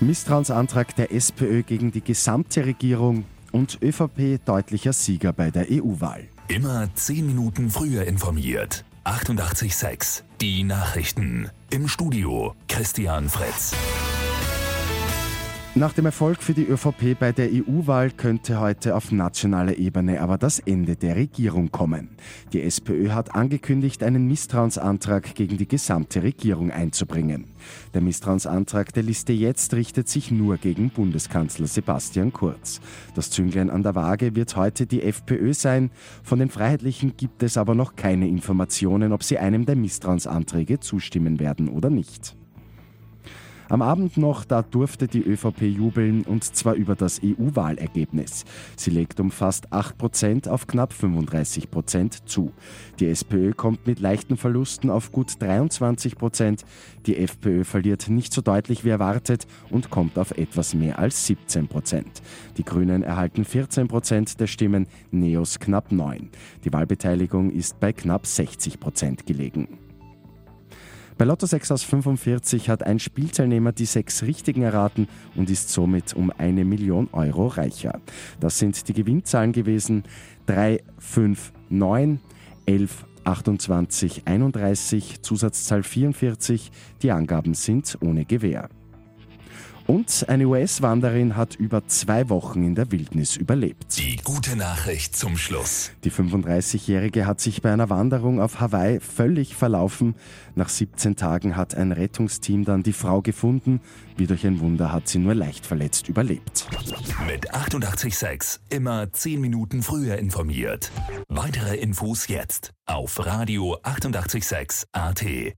Misstrauensantrag der SPÖ gegen die gesamte Regierung und ÖVP deutlicher Sieger bei der EU-Wahl. Immer 10 Minuten früher informiert. 88.6 Die Nachrichten. Im Studio Christian Fritz. Nach dem Erfolg für die ÖVP bei der EU-Wahl könnte heute auf nationaler Ebene aber das Ende der Regierung kommen. Die SPÖ hat angekündigt, einen Misstrauensantrag gegen die gesamte Regierung einzubringen. Der Misstrauensantrag der Liste jetzt richtet sich nur gegen Bundeskanzler Sebastian Kurz. Das Zünglein an der Waage wird heute die FPÖ sein. Von den Freiheitlichen gibt es aber noch keine Informationen, ob sie einem der Misstrauensanträge zustimmen werden oder nicht. Am Abend noch, da durfte die ÖVP jubeln und zwar über das EU-Wahlergebnis. Sie legt um fast 8 Prozent auf knapp 35 Prozent zu. Die SPÖ kommt mit leichten Verlusten auf gut 23 Prozent. Die FPÖ verliert nicht so deutlich wie erwartet und kommt auf etwas mehr als 17 Prozent. Die Grünen erhalten 14 Prozent der Stimmen, Neos knapp 9. Die Wahlbeteiligung ist bei knapp 60 Prozent gelegen. Bei Lotto 6 aus 45 hat ein Spielteilnehmer die sechs Richtigen erraten und ist somit um eine Million Euro reicher. Das sind die Gewinnzahlen gewesen 3, 5, 9, 11, 28, 31, Zusatzzahl 44. Die Angaben sind ohne Gewähr. Und eine US-Wanderin hat über zwei Wochen in der Wildnis überlebt. Die gute Nachricht zum Schluss. Die 35-Jährige hat sich bei einer Wanderung auf Hawaii völlig verlaufen. Nach 17 Tagen hat ein Rettungsteam dann die Frau gefunden. Wie durch ein Wunder hat sie nur leicht verletzt überlebt. Mit 886 immer 10 Minuten früher informiert. Weitere Infos jetzt auf Radio 886 AT.